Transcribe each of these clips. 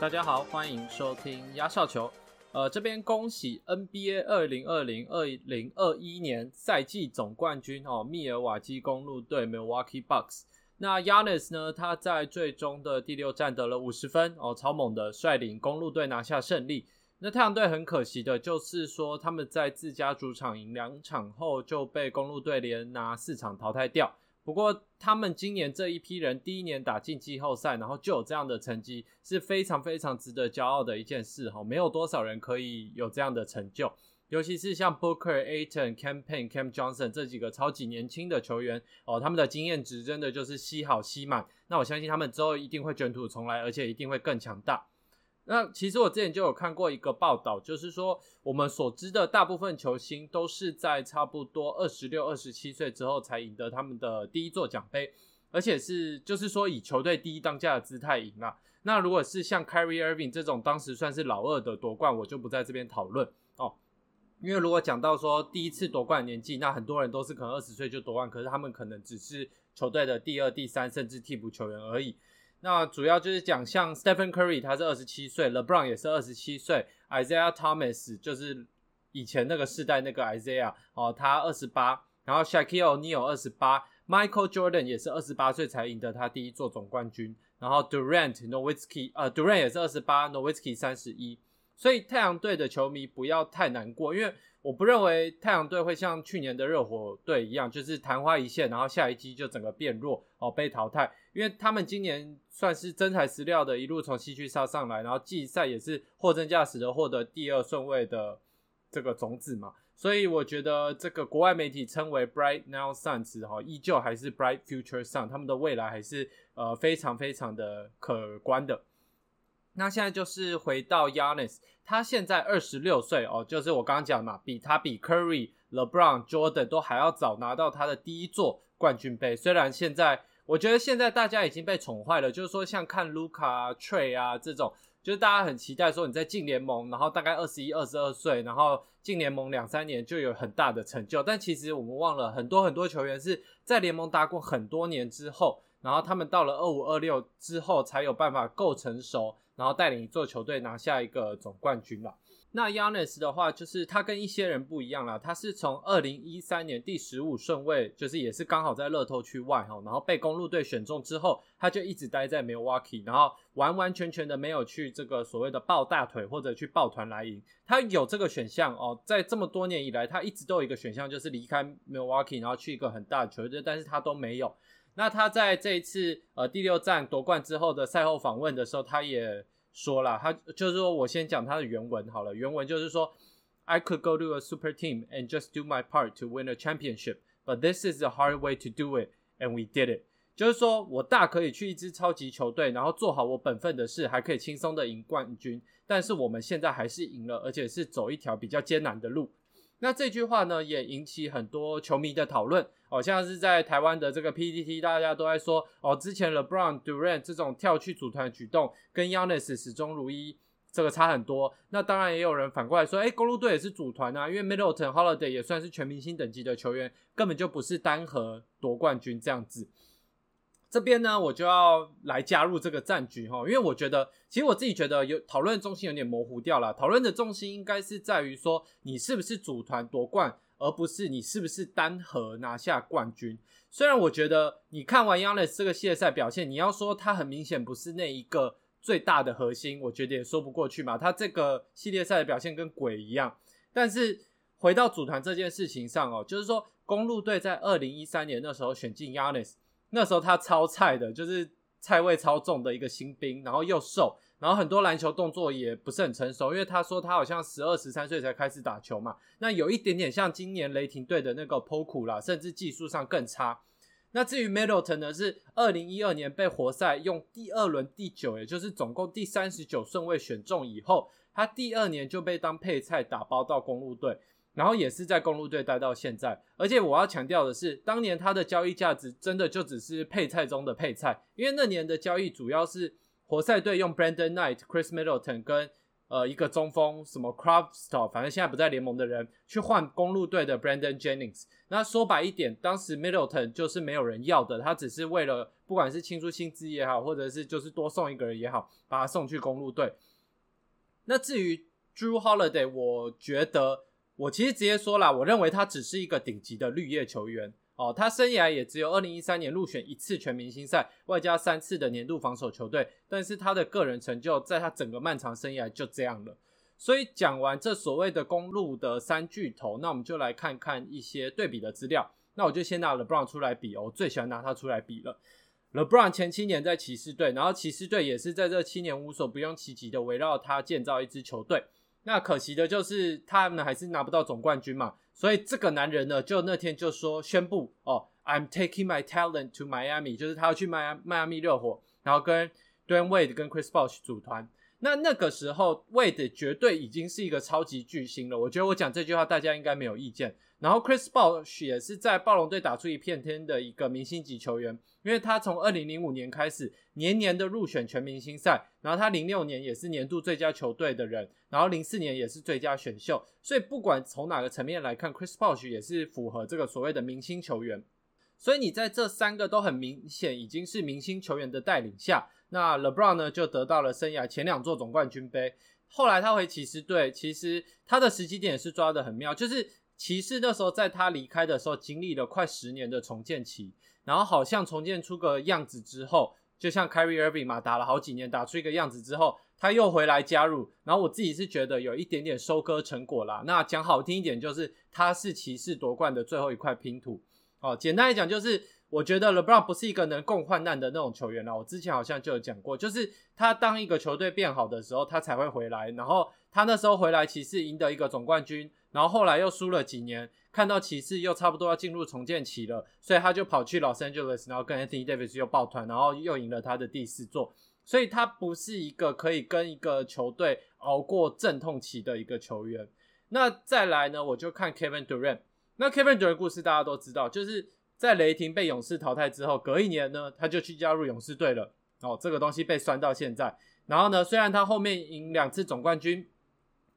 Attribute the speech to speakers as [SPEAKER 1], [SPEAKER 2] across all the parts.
[SPEAKER 1] 大家好，欢迎收听压哨球。呃，这边恭喜 NBA 二零二零二零二一年赛季总冠军哦，密尔瓦基公路队 Milwaukee Bucks。那 Yanis 呢？他在最终的第六战得了五十分哦，超猛的，率领公路队拿下胜利。那太阳队很可惜的就是说，他们在自家主场赢两场后就被公路队连拿四场淘汰掉。不过，他们今年这一批人第一年打进季后赛，然后就有这样的成绩，是非常非常值得骄傲的一件事哈。没有多少人可以有这样的成就，尤其是像 Booker、Aton、Campaign、Cam Johnson 这几个超级年轻的球员哦，他们的经验值真的就是吸好吸满。那我相信他们之后一定会卷土重来，而且一定会更强大。那其实我之前就有看过一个报道，就是说我们所知的大部分球星都是在差不多二十六、二十七岁之后才赢得他们的第一座奖杯，而且是就是说以球队第一当家的姿态赢了。那如果是像 Kyrie Irving 这种当时算是老二的夺冠，我就不在这边讨论哦，因为如果讲到说第一次夺冠年纪，那很多人都是可能二十岁就夺冠，可是他们可能只是球队的第二、第三，甚至替补球员而已。那主要就是讲像 Stephen Curry，他是二十七岁，LeBron 也是二十七岁，Isaiah Thomas 就是以前那个世代那个 Isaiah 哦，他二十八，然后 Shaquille O'Neal 二十八，Michael Jordan 也是二十八岁才赢得他第一座总冠军，然后 Durant、Nowitzki 呃 Durant 也是二十八，Nowitzki 三十一，所以太阳队的球迷不要太难过，因为。我不认为太阳队会像去年的热火队一样，就是昙花一现，然后下一季就整个变弱哦，被淘汰。因为他们今年算是真材实料的，一路从西区杀上来，然后季赛也是货真价实的获得第二顺位的这个种子嘛。所以我觉得这个国外媒体称为 Bright Now Suns 哈，依旧还是 Bright Future Sun，他们的未来还是呃非常非常的可观的。那现在就是回到 Yanis，他现在二十六岁哦，就是我刚刚讲嘛，比他比 Curry、LeBron、Jordan 都还要早拿到他的第一座冠军杯。虽然现在我觉得现在大家已经被宠坏了，就是说像看 Luca、啊 Trey 啊这种，就是大家很期待说你在进联盟，然后大概二十一、二十二岁，然后进联盟两三年就有很大的成就。但其实我们忘了，很多很多球员是在联盟打过很多年之后，然后他们到了二五、二六之后才有办法够成熟。然后带领一座球队拿下一个总冠军了。那 Yanis 的话，就是他跟一些人不一样了，他是从二零一三年第十五顺位，就是也是刚好在乐透区外哈，然后被公路队选中之后，他就一直待在 Milwaukee，然后完完全全的没有去这个所谓的抱大腿或者去抱团来赢。他有这个选项哦，在这么多年以来，他一直都有一个选项，就是离开 Milwaukee，然后去一个很大的球队，但是他都没有。那他在这一次呃第六站夺冠之后的赛后访问的时候，他也说了，他就是说我先讲他的原文好了。原文就是说，I could go to a super team and just do my part to win a championship, but this is the hard way to do it, and we did it。就是说我大可以去一支超级球队，然后做好我本分的事，还可以轻松的赢冠军。但是我们现在还是赢了，而且是走一条比较艰难的路。那这句话呢，也引起很多球迷的讨论。哦，像是在台湾的这个 PPT，大家都在说，哦，之前 LeBron、Durant 这种跳去组团的举动，跟 Yanis 始终如一，这个差很多。那当然也有人反过来说，哎，公路队也是组团啊，因为 Middleton、Holiday 也算是全明星等级的球员，根本就不是单核夺冠军这样子。这边呢，我就要来加入这个战局哈，因为我觉得，其实我自己觉得有讨论重心有点模糊掉了。讨论的重心应该是在于说，你是不是组团夺冠，而不是你是不是单核拿下冠军。虽然我觉得你看完 Yanis 这个系列赛表现，你要说他很明显不是那一个最大的核心，我觉得也说不过去嘛。他这个系列赛的表现跟鬼一样。但是回到组团这件事情上哦，就是说公路队在二零一三年那时候选进 Yanis。那时候他超菜的，就是菜味超重的一个新兵，然后又瘦，然后很多篮球动作也不是很成熟，因为他说他好像十二十三岁才开始打球嘛，那有一点点像今年雷霆队的那个 Poku 啦，甚至技术上更差。那至于 Middleton 呢，是二零一二年被活塞用第二轮第九，也就是总共第三十九顺位选中以后，他第二年就被当配菜打包到公路队。然后也是在公路队待到现在，而且我要强调的是，当年他的交易价值真的就只是配菜中的配菜，因为那年的交易主要是活塞队用 Brandon Knight、Chris Middleton 跟呃一个中锋什么 c r o p s t o p 反正现在不在联盟的人去换公路队的 Brandon Jennings。那说白一点，当时 Middleton 就是没有人要的，他只是为了不管是庆祝薪资也好，或者是就是多送一个人也好，把他送去公路队。那至于 Drew Holiday，我觉得我其实直接说了，我认为他只是一个顶级的绿叶球员。哦，他生涯也只有二零一三年入选一次全明星赛，外加三次的年度防守球队。但是他的个人成就，在他整个漫长生涯就这样了。所以讲完这所谓的公路的三巨头，那我们就来看看一些对比的资料。那我就先拿 LeBron 出来比，我最喜欢拿他出来比了。LeBron 前七年在骑士队，然后骑士队也是在这七年无所不用其极的围绕他建造一支球队。那可惜的就是他们还是拿不到总冠军嘛。所以这个男人呢，就那天就说宣布哦，I'm taking my talent to Miami，就是他要去迈迈阿密热火，然后跟 Dwayne Wade 跟 Chris Bosh 组团。那那个时候，Wade 绝对已经是一个超级巨星了。我觉得我讲这句话，大家应该没有意见。然后 Chris Bosh 也是在暴龙队打出一片天的一个明星级球员，因为他从二零零五年开始年年的入选全明星赛，然后他零六年也是年度最佳球队的人，然后零四年也是最佳选秀，所以不管从哪个层面来看，Chris Bosh 也是符合这个所谓的明星球员。所以你在这三个都很明显已经是明星球员的带领下，那 LeBron 呢就得到了生涯前两座总冠军杯。后来他回骑士队，其实他的时机点也是抓的很妙，就是。骑士那时候在他离开的时候，经历了快十年的重建期，然后好像重建出个样子之后，就像 Kyrie Irving 嘛，打了好几年，打出一个样子之后，他又回来加入。然后我自己是觉得有一点点收割成果啦。那讲好听一点，就是他是骑士夺冠的最后一块拼图。哦，简单来讲，就是我觉得 LeBron 不是一个能共患难的那种球员了。我之前好像就有讲过，就是他当一个球队变好的时候，他才会回来。然后他那时候回来，骑士赢得一个总冠军。然后后来又输了几年，看到骑士又差不多要进入重建期了，所以他就跑去 Los Angeles，然后跟 Anthony Davis 又抱团，然后又赢了他的第四座。所以他不是一个可以跟一个球队熬过阵痛期的一个球员。那再来呢，我就看 Kevin Durant。那 Kevin Durant 故事大家都知道，就是在雷霆被勇士淘汰之后，隔一年呢，他就去加入勇士队了。哦，这个东西被酸到现在。然后呢，虽然他后面赢两次总冠军。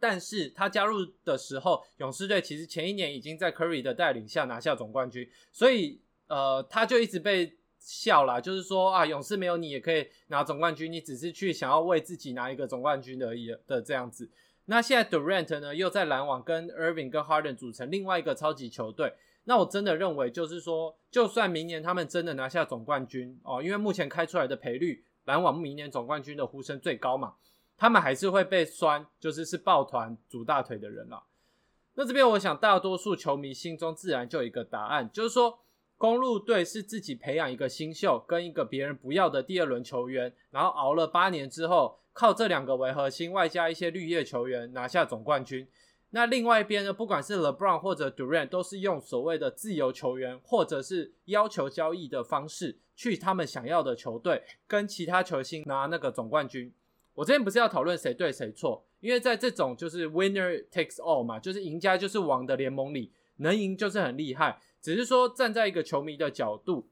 [SPEAKER 1] 但是他加入的时候，勇士队其实前一年已经在 Curry 的带领下拿下总冠军，所以呃，他就一直被笑啦，就是说啊，勇士没有你也可以拿总冠军，你只是去想要为自己拿一个总冠军而已的这样子。那现在 Durant 呢，又在篮网跟 Irving 跟 Harden 组成另外一个超级球队，那我真的认为就是说，就算明年他们真的拿下总冠军哦，因为目前开出来的赔率，篮网明年总冠军的呼声最高嘛。他们还是会被酸，就是是抱团组大腿的人了。那这边我想，大多数球迷心中自然就有一个答案，就是说，公路队是自己培养一个新秀跟一个别人不要的第二轮球员，然后熬了八年之后，靠这两个为核心，外加一些绿叶球员拿下总冠军。那另外一边呢，不管是 LeBron 或者 Durant，都是用所谓的自由球员或者是要求交易的方式，去他们想要的球队跟其他球星拿那个总冠军。我这边不是要讨论谁对谁错，因为在这种就是 winner takes all 嘛，就是赢家就是王的联盟里，能赢就是很厉害。只是说站在一个球迷的角度，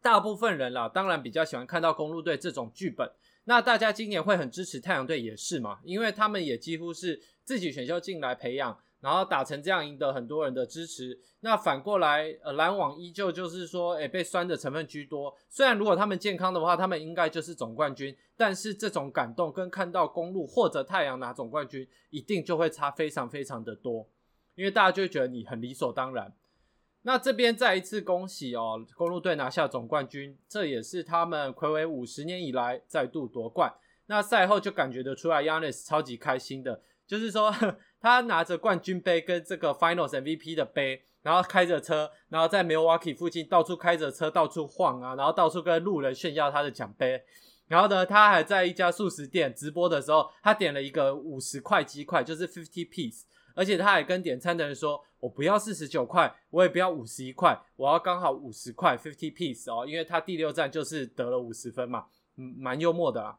[SPEAKER 1] 大部分人啦，当然比较喜欢看到公路队这种剧本。那大家今年会很支持太阳队也是嘛，因为他们也几乎是自己选秀进来培养。然后打成这样，赢得很多人的支持。那反过来，呃，篮网依旧就是说，诶，被酸的成分居多。虽然如果他们健康的话，他们应该就是总冠军。但是这种感动跟看到公路或者太阳拿总冠军，一定就会差非常非常的多。因为大家就觉得你很理所当然。那这边再一次恭喜哦，公路队拿下总冠军，这也是他们魁违五十年以来再度夺冠。那赛后就感觉得出来，Yanis 超级开心的。就是说，他拿着冠军杯跟这个 Finals MVP 的杯，然后开着车，然后在 Milwaukee 附近到处开着车到处晃啊，然后到处跟路人炫耀他的奖杯。然后呢，他还在一家素食店直播的时候，他点了一个五十块鸡块，就是 fifty piece，而且他还跟点餐的人说：“我不要四十九块，我也不要五十一块，我要刚好五十块 fifty piece 哦，因为他第六站就是得了五十分嘛，嗯，蛮幽默的啊。”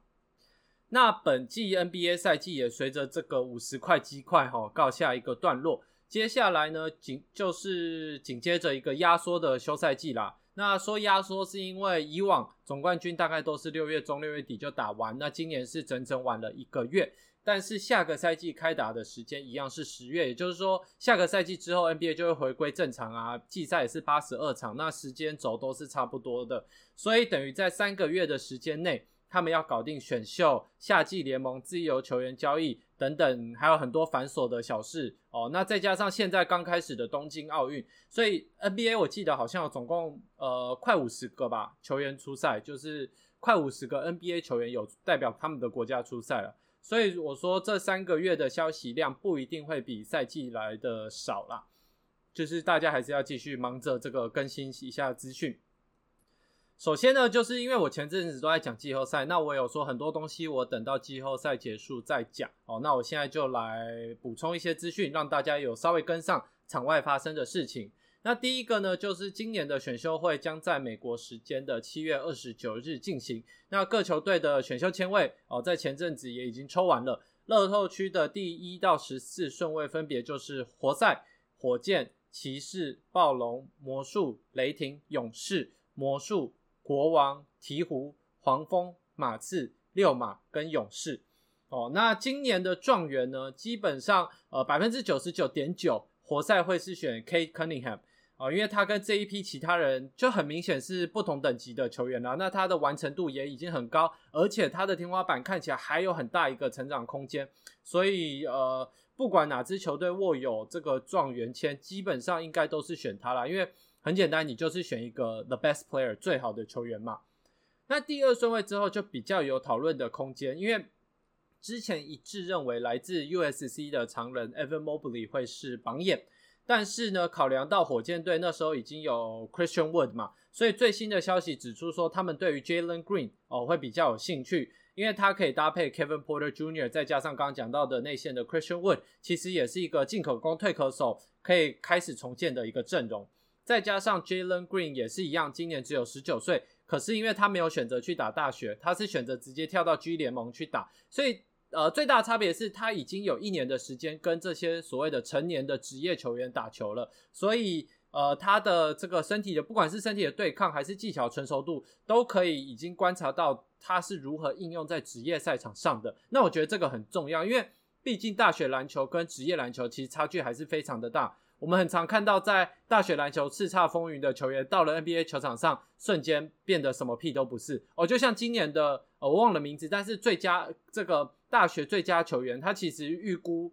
[SPEAKER 1] 那本季 NBA 赛季也随着这个五十块鸡块哈告下一个段落，接下来呢紧就是紧接着一个压缩的休赛季啦。那说压缩是因为以往总冠军大概都是六月中六月底就打完，那今年是整整晚了一个月。但是下个赛季开打的时间一样是十月，也就是说下个赛季之后 NBA 就会回归正常啊，季赛也是八十二场，那时间轴都是差不多的，所以等于在三个月的时间内，他们要搞定选秀、夏季联盟、自由球员交易等等，还有很多繁琐的小事哦。那再加上现在刚开始的东京奥运，所以 NBA 我记得好像有总共呃快五十个吧球员出赛，就是快五十个 NBA 球员有代表他们的国家出赛了。所以我说，这三个月的消息量不一定会比赛季来的少啦，就是大家还是要继续忙着这个更新一下资讯。首先呢，就是因为我前阵子都在讲季后赛，那我有说很多东西，我等到季后赛结束再讲哦。那我现在就来补充一些资讯，让大家有稍微跟上场外发生的事情。那第一个呢，就是今年的选秀会将在美国时间的七月二十九日进行。那各球队的选秀签位哦，在前阵子也已经抽完了。乐透区的第一到十四顺位分别就是活塞、火箭、骑士、暴龙、魔术、雷霆、勇士、魔术、国王、鹈鹕、黄蜂、马刺、六马跟勇士。哦，那今年的状元呢，基本上呃百分之九十九点九，活塞会是选 K Cunningham。啊，因为他跟这一批其他人就很明显是不同等级的球员了，那他的完成度也已经很高，而且他的天花板看起来还有很大一个成长空间，所以呃，不管哪支球队握有这个状元签，基本上应该都是选他了，因为很简单，你就是选一个 the best player 最好的球员嘛。那第二顺位之后就比较有讨论的空间，因为之前一致认为来自 USC 的常人 Evan Mobley 会是榜眼。但是呢，考量到火箭队那时候已经有 Christian Wood 嘛，所以最新的消息指出说，他们对于 Jalen Green 哦会比较有兴趣，因为他可以搭配 Kevin Porter Jr.，再加上刚刚讲到的内线的 Christian Wood，其实也是一个进可攻退可守，可以开始重建的一个阵容。再加上 Jalen Green 也是一样，今年只有十九岁，可是因为他没有选择去打大学，他是选择直接跳到 G 联盟去打，所以。呃，最大差别是他已经有一年的时间跟这些所谓的成年的职业球员打球了，所以呃，他的这个身体的不管是身体的对抗还是技巧成熟度，都可以已经观察到他是如何应用在职业赛场上的。那我觉得这个很重要，因为毕竟大学篮球跟职业篮球其实差距还是非常的大。我们很常看到在大学篮球叱咤风云的球员，到了 NBA 球场上瞬间变得什么屁都不是。哦，就像今年的呃，我忘了名字，但是最佳这个。大学最佳球员，他其实预估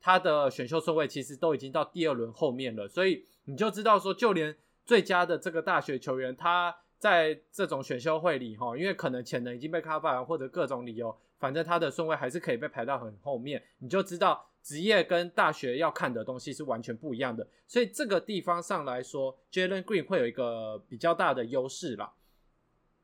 [SPEAKER 1] 他的选秀顺位其实都已经到第二轮后面了，所以你就知道说，就连最佳的这个大学球员，他在这种选秀会里哈，因为可能潜能已经被 cover 完，或者各种理由，反正他的顺位还是可以被排到很后面。你就知道职业跟大学要看的东西是完全不一样的，所以这个地方上来说，Jalen Green 会有一个比较大的优势啦。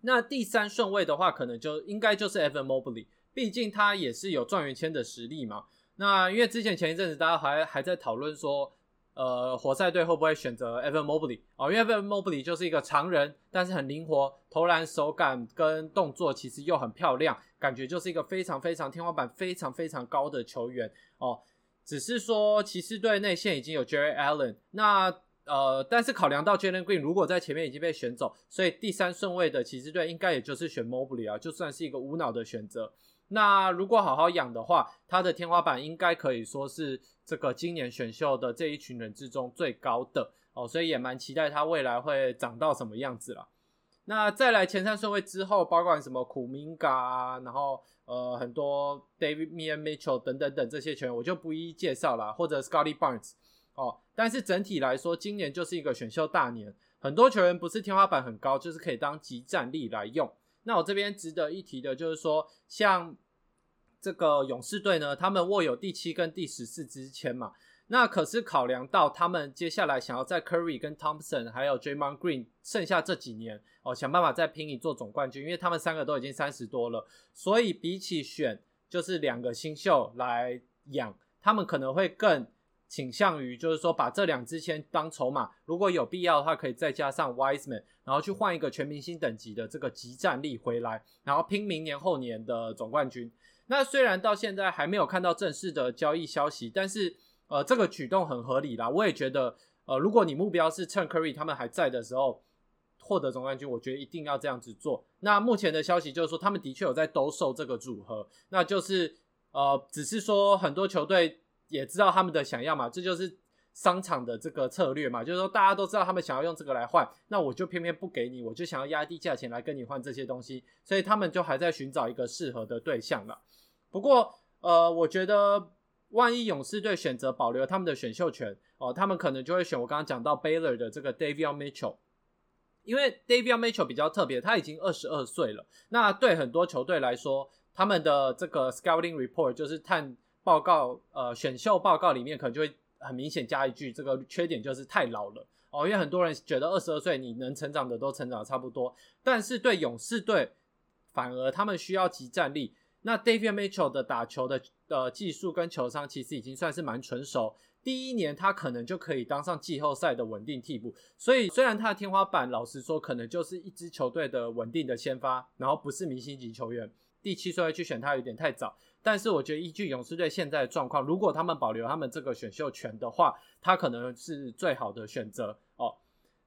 [SPEAKER 1] 那第三顺位的话，可能就应该就是 Evan Mobley。毕竟他也是有状元签的实力嘛。那因为之前前一阵子大家还还在讨论说，呃，活塞队会不会选择 Evan Mobley 哦？因为 Evan Mobley 就是一个常人，但是很灵活，投篮手感跟动作其实又很漂亮，感觉就是一个非常非常天花板非常非常高的球员哦。只是说骑士队内线已经有 Jerry Allen，那。呃，但是考量到 Jalen Green 如果在前面已经被选走，所以第三顺位的骑士队应该也就是选 Mobley 啊，就算是一个无脑的选择。那如果好好养的话，他的天花板应该可以说是这个今年选秀的这一群人之中最高的哦，所以也蛮期待他未来会长到什么样子了。那再来前三顺位之后，包括什么苦明嘎啊，然后呃很多 David m i a Mitchell 等等等这些球员，我就不一一介绍了，或者 Scotty Barnes。哦，但是整体来说，今年就是一个选秀大年，很多球员不是天花板很高，就是可以当集战力来用。那我这边值得一提的就是说，像这个勇士队呢，他们握有第七跟第十四支签嘛，那可是考量到他们接下来想要在 Curry 跟 Thompson 还有 Draymond Green 剩下这几年哦，想办法再拼一座总冠军，因为他们三个都已经三十多了，所以比起选就是两个新秀来养，他们可能会更。倾向于就是说，把这两支签当筹码，如果有必要的话，可以再加上 Wiseman，然后去换一个全明星等级的这个集战力回来，然后拼明年后年的总冠军。那虽然到现在还没有看到正式的交易消息，但是呃，这个举动很合理啦。我也觉得，呃，如果你目标是趁 Curry 他们还在的时候获得总冠军，我觉得一定要这样子做。那目前的消息就是说，他们的确有在兜售这个组合，那就是。呃，只是说很多球队也知道他们的想要嘛，这就是商场的这个策略嘛，就是说大家都知道他们想要用这个来换，那我就偏偏不给你，我就想要压低价钱来跟你换这些东西，所以他们就还在寻找一个适合的对象了。不过，呃，我觉得万一勇士队选择保留他们的选秀权哦，他们可能就会选我刚刚讲到 Baylor 的这个 David Mitchell。因为 David Mitchell 比较特别，他已经二十二岁了。那对很多球队来说，他们的这个 scouting report 就是探报告，呃，选秀报告里面可能就会很明显加一句，这个缺点就是太老了哦。因为很多人觉得二十二岁你能成长的都成长差不多，但是对勇士队反而他们需要集战力。那 David Mitchell 的打球的呃技术跟球商其实已经算是蛮成熟。第一年他可能就可以当上季后赛的稳定替补，所以虽然他的天花板，老实说可能就是一支球队的稳定的先发，然后不是明星级球员。第七顺位去选他有点太早，但是我觉得依据勇士队现在的状况，如果他们保留他们这个选秀权的话，他可能是最好的选择哦。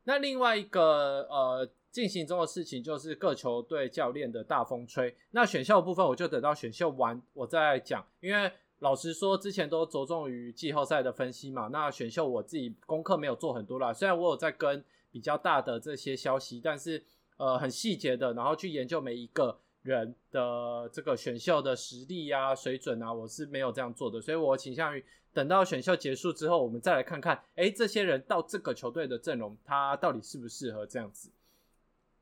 [SPEAKER 1] 那另外一个呃进行中的事情就是各球队教练的大风吹。那选秀部分我就等到选秀完我再讲，因为。老实说，之前都着重于季后赛的分析嘛。那选秀我自己功课没有做很多啦，虽然我有在跟比较大的这些消息，但是呃很细节的，然后去研究每一个人的这个选秀的实力啊、水准啊，我是没有这样做的。所以我倾向于等到选秀结束之后，我们再来看看，哎，这些人到这个球队的阵容，他到底适不适合这样子。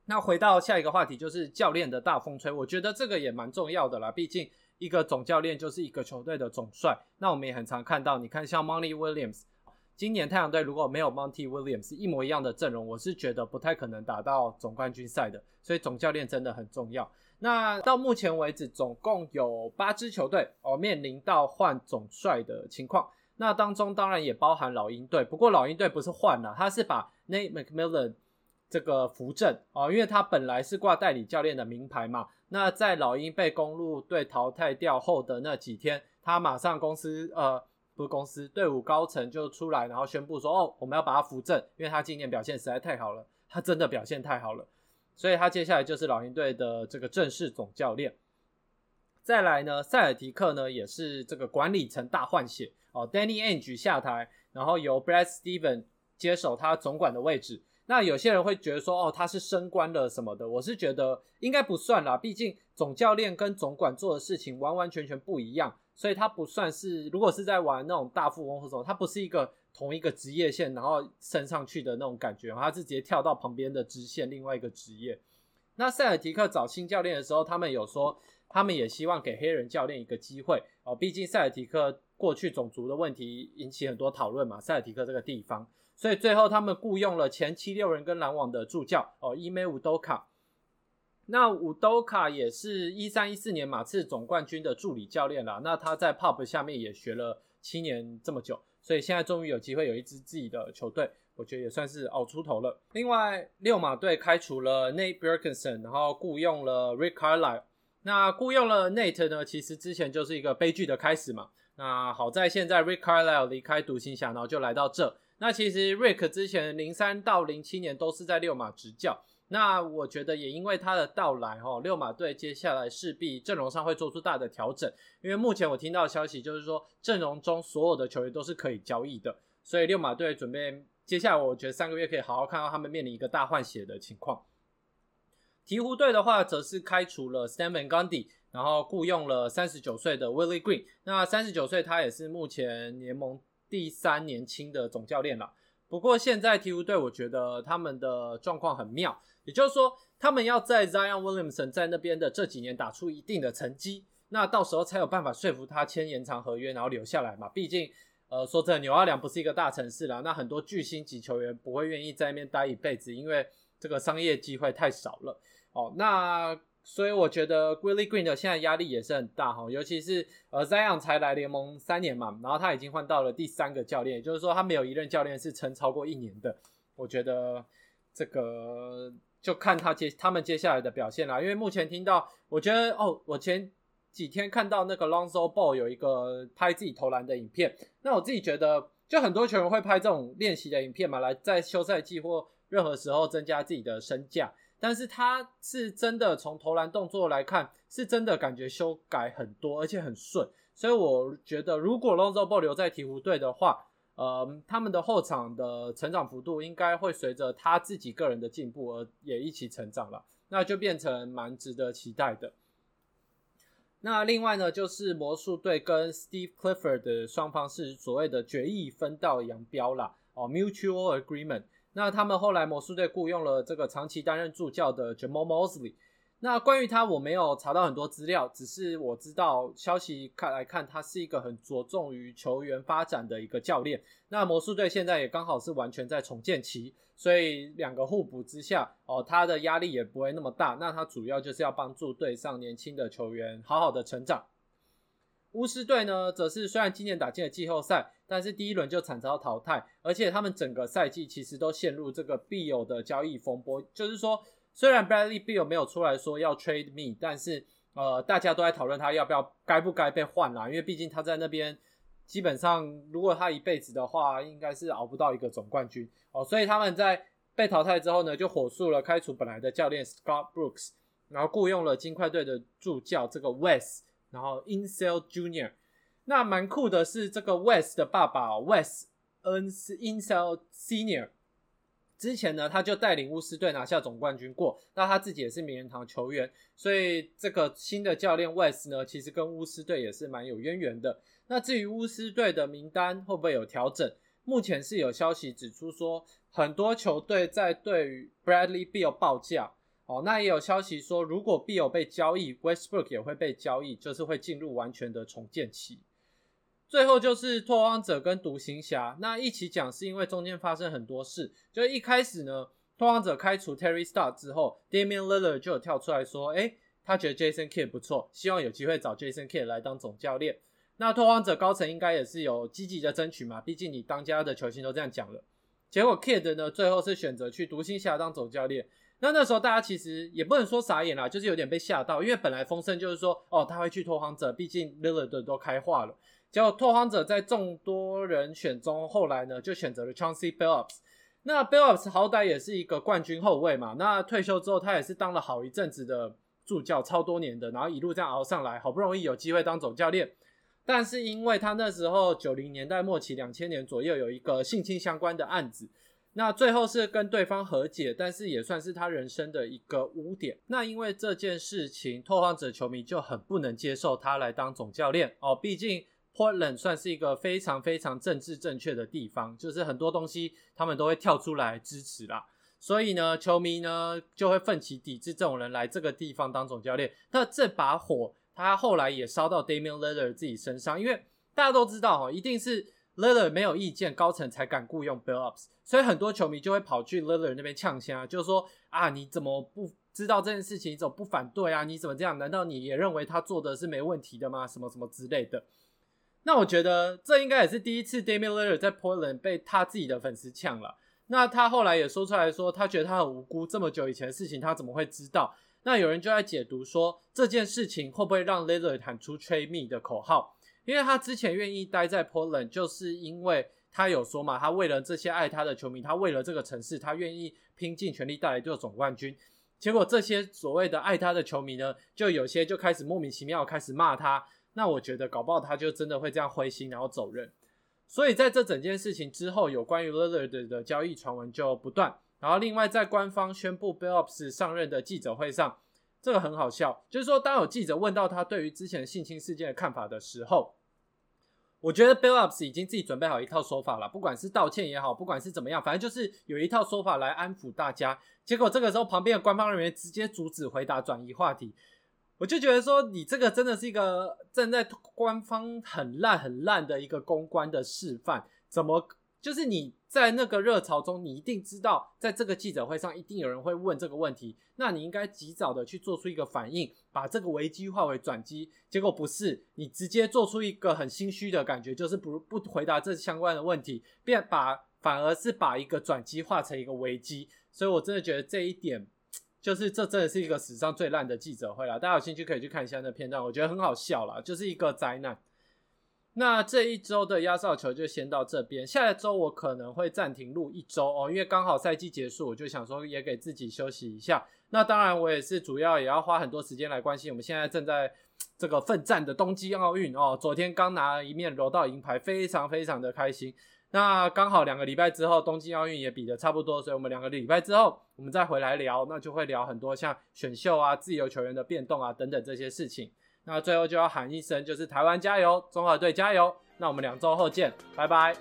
[SPEAKER 1] 那回到下一个话题，就是教练的大风吹，我觉得这个也蛮重要的啦，毕竟。一个总教练就是一个球队的总帅，那我们也很常看到，你看像 Monty Williams，今年太阳队如果没有 Monty Williams 一模一样的阵容，我是觉得不太可能打到总冠军赛的，所以总教练真的很重要。那到目前为止，总共有八支球队哦面临到换总帅的情况，那当中当然也包含老鹰队，不过老鹰队不是换了，他是把 Nate McMillan 这个扶正哦，因为他本来是挂代理教练的名牌嘛。那在老鹰被公路队淘汰掉后的那几天，他马上公司呃不是公司队伍高层就出来，然后宣布说哦我们要把他扶正，因为他今年表现实在太好了，他真的表现太好了，所以他接下来就是老鹰队的这个正式总教练。再来呢，塞尔提克呢也是这个管理层大换血哦，Danny Ainge 下台，然后由 Brad Steven 接手他总管的位置。那有些人会觉得说，哦，他是升官了什么的，我是觉得应该不算啦，毕竟总教练跟总管做的事情完完全全不一样，所以他不算是，如果是在玩那种大富翁或什么，他不是一个同一个职业线然后升上去的那种感觉，他是直接跳到旁边的支线另外一个职业。那塞尔提克找新教练的时候，他们有说，他们也希望给黑人教练一个机会哦，毕竟塞尔提克过去种族的问题引起很多讨论嘛，塞尔提克这个地方。所以最后他们雇佣了前七六人跟篮网的助教哦，伊梅伍多卡。那伍多卡也是一三一四年马刺总冠军的助理教练啦。那他在 Pop 下面也学了七年这么久，所以现在终于有机会有一支自己的球队，我觉得也算是熬出头了。另外，六马队开除了 Nate b i r k i n s o n 然后雇佣了 Rick Carlisle。那雇佣了 Nate 呢，其实之前就是一个悲剧的开始嘛。那好在现在 Rick Carlisle 离开独行侠，然后就来到这。那其实 Rick 之前零三到零七年都是在六马执教，那我觉得也因为他的到来，哈，六马队接下来势必阵容上会做出大的调整，因为目前我听到的消息就是说阵容中所有的球员都是可以交易的，所以六马队准备接下来我觉得三个月可以好好看到他们面临一个大换血的情况。鹈鹕队的话则是开除了 Stan Van Gundy，然后雇佣了三十九岁的 Willie Green，那三十九岁他也是目前联盟。第三年轻的总教练了，不过现在鹈鹕队我觉得他们的状况很妙，也就是说他们要在 Zion Williamson 在那边的这几年打出一定的成绩，那到时候才有办法说服他签延长合约，然后留下来嘛。毕竟，呃，说真的，纽奥良不是一个大城市啦，那很多巨星级球员不会愿意在那边待一辈子，因为这个商业机会太少了。哦，那。所以我觉得 Willie Green 的现在压力也是很大哈，尤其是呃 Zion 才来联盟三年嘛，然后他已经换到了第三个教练，也就是说他没有一任教练是撑超过一年的。我觉得这个就看他接他们接下来的表现啦，因为目前听到，我觉得哦，我前几天看到那个 Lonzo Ball 有一个拍自己投篮的影片，那我自己觉得，就很多球员会拍这种练习的影片嘛，来在休赛季或任何时候增加自己的身价。但是他是真的从投篮动作来看，是真的感觉修改很多，而且很顺，所以我觉得如果 Lonzo Ball 留在鹈鹕队的话，呃，他们的后场的成长幅度应该会随着他自己个人的进步而也一起成长了，那就变成蛮值得期待的。那另外呢，就是魔术队跟 Steve Clifford 的双方是所谓的决议分道扬镳啦，哦，mutual agreement。那他们后来魔术队雇佣了这个长期担任助教的 Jamal Mosley。那关于他，我没有查到很多资料，只是我知道消息看来看，他是一个很着重于球员发展的一个教练。那魔术队现在也刚好是完全在重建期，所以两个互补之下，哦，他的压力也不会那么大。那他主要就是要帮助队上年轻的球员好好的成长。巫师队呢，则是虽然今年打进了季后赛，但是第一轮就惨遭淘汰，而且他们整个赛季其实都陷入这个必有的交易风波，就是说。虽然 Bradley Beal 没有出来说要 trade me，但是呃，大家都在讨论他要不要该不该被换啦，因为毕竟他在那边基本上，如果他一辈子的话，应该是熬不到一个总冠军哦。所以他们在被淘汰之后呢，就火速了开除本来的教练 Scott Brooks，然后雇佣了金块队的助教这个 Wes 然后 Insel Junior。那蛮酷的是，这个 West 的爸爸 West N 是 Insel Senior。之前呢，他就带领巫师队拿下总冠军过。那他自己也是名人堂球员，所以这个新的教练 West 呢，其实跟巫师队也是蛮有渊源的。那至于巫师队的名单会不会有调整？目前是有消息指出说，很多球队在对于 Bradley Beal 报价。哦，那也有消息说，如果 B 有被交易，Westbrook 也会被交易，就是会进入完全的重建期。最后就是拓荒者跟独行侠，那一起讲是因为中间发生很多事。就一开始呢，拓荒者开除 Terry Star 之后，Damian Lillard 就有跳出来说，哎，他觉得 Jason Kidd 不错，希望有机会找 Jason Kidd 来当总教练。那拓荒者高层应该也是有积极的争取嘛，毕竟你当家的球星都这样讲了。结果 Kidd 呢，最后是选择去独行侠当总教练。那那时候大家其实也不能说傻眼啦，就是有点被吓到，因为本来风声就是说，哦，他会去拓荒者，毕竟 l i l a r d 都开化了。结果拓荒者在众多人选中，后来呢就选择了 Chauncey Billups。那 Billups 好歹也是一个冠军后卫嘛，那退休之后他也是当了好一阵子的助教，超多年的，然后一路这样熬上来，好不容易有机会当总教练。但是因为他那时候九零年代末期、两千年左右有一个性侵相关的案子，那最后是跟对方和解，但是也算是他人生的一个污点。那因为这件事情，拓荒者球迷就很不能接受他来当总教练哦，毕竟。Portland 算是一个非常非常政治正确的地方，就是很多东西他们都会跳出来支持啦。所以呢，球迷呢就会奋起抵制这种人来这个地方当总教练。那这把火，他后来也烧到 Damian Lillard 自己身上，因为大家都知道哈，一定是 Lillard 没有意见，高层才敢雇佣 Billups，所以很多球迷就会跑去 Lillard 那边呛声，就是说啊，你怎么不知道这件事情，怎么不反对啊？你怎么这样？难道你也认为他做的是没问题的吗？什么什么之类的。那我觉得这应该也是第一次 Damian Lillard 在 Portland 被他自己的粉丝呛了。那他后来也说出来说，他觉得他很无辜，这么久以前的事情他怎么会知道？那有人就在解读说，这件事情会不会让 Lillard 喊出 t r a e Me 的口号？因为他之前愿意待在 Poland，就是因为他有说嘛，他为了这些爱他的球迷，他为了这个城市，他愿意拼尽全力带来这个总冠军。结果这些所谓的爱他的球迷呢，就有些就开始莫名其妙开始骂他。那我觉得搞不好他就真的会这样灰心，然后走人。所以在这整件事情之后，有关于 Lillard 的交易传闻就不断。然后另外在官方宣布 Billups 上任的记者会上，这个很好笑，就是说当有记者问到他对于之前性侵事件的看法的时候，我觉得 Billups 已经自己准备好一套说法了，不管是道歉也好，不管是怎么样，反正就是有一套说法来安抚大家。结果这个时候旁边的官方人员直接阻止回答，转移话题。我就觉得说，你这个真的是一个正在官方很烂很烂的一个公关的示范。怎么就是你在那个热潮中，你一定知道，在这个记者会上一定有人会问这个问题，那你应该及早的去做出一个反应，把这个危机化为转机。结果不是，你直接做出一个很心虚的感觉，就是不不回答这相关的问题，便把反而是把一个转机化成一个危机。所以我真的觉得这一点。就是这真的是一个史上最烂的记者会了，大家有兴趣可以去看一下那片段，我觉得很好笑啦，就是一个灾难。那这一周的压哨球就先到这边，下一周我可能会暂停录一周哦，因为刚好赛季结束，我就想说也给自己休息一下。那当然我也是主要也要花很多时间来关心我们现在正在这个奋战的东京奥运哦。昨天刚拿了一面柔道银牌，非常非常的开心。那刚好两个礼拜之后，东京奥运也比的差不多，所以我们两个礼拜之后，我们再回来聊，那就会聊很多像选秀啊、自由球员的变动啊等等这些事情。那最后就要喊一声，就是台湾加油，中华队加油！那我们两周后见，拜拜。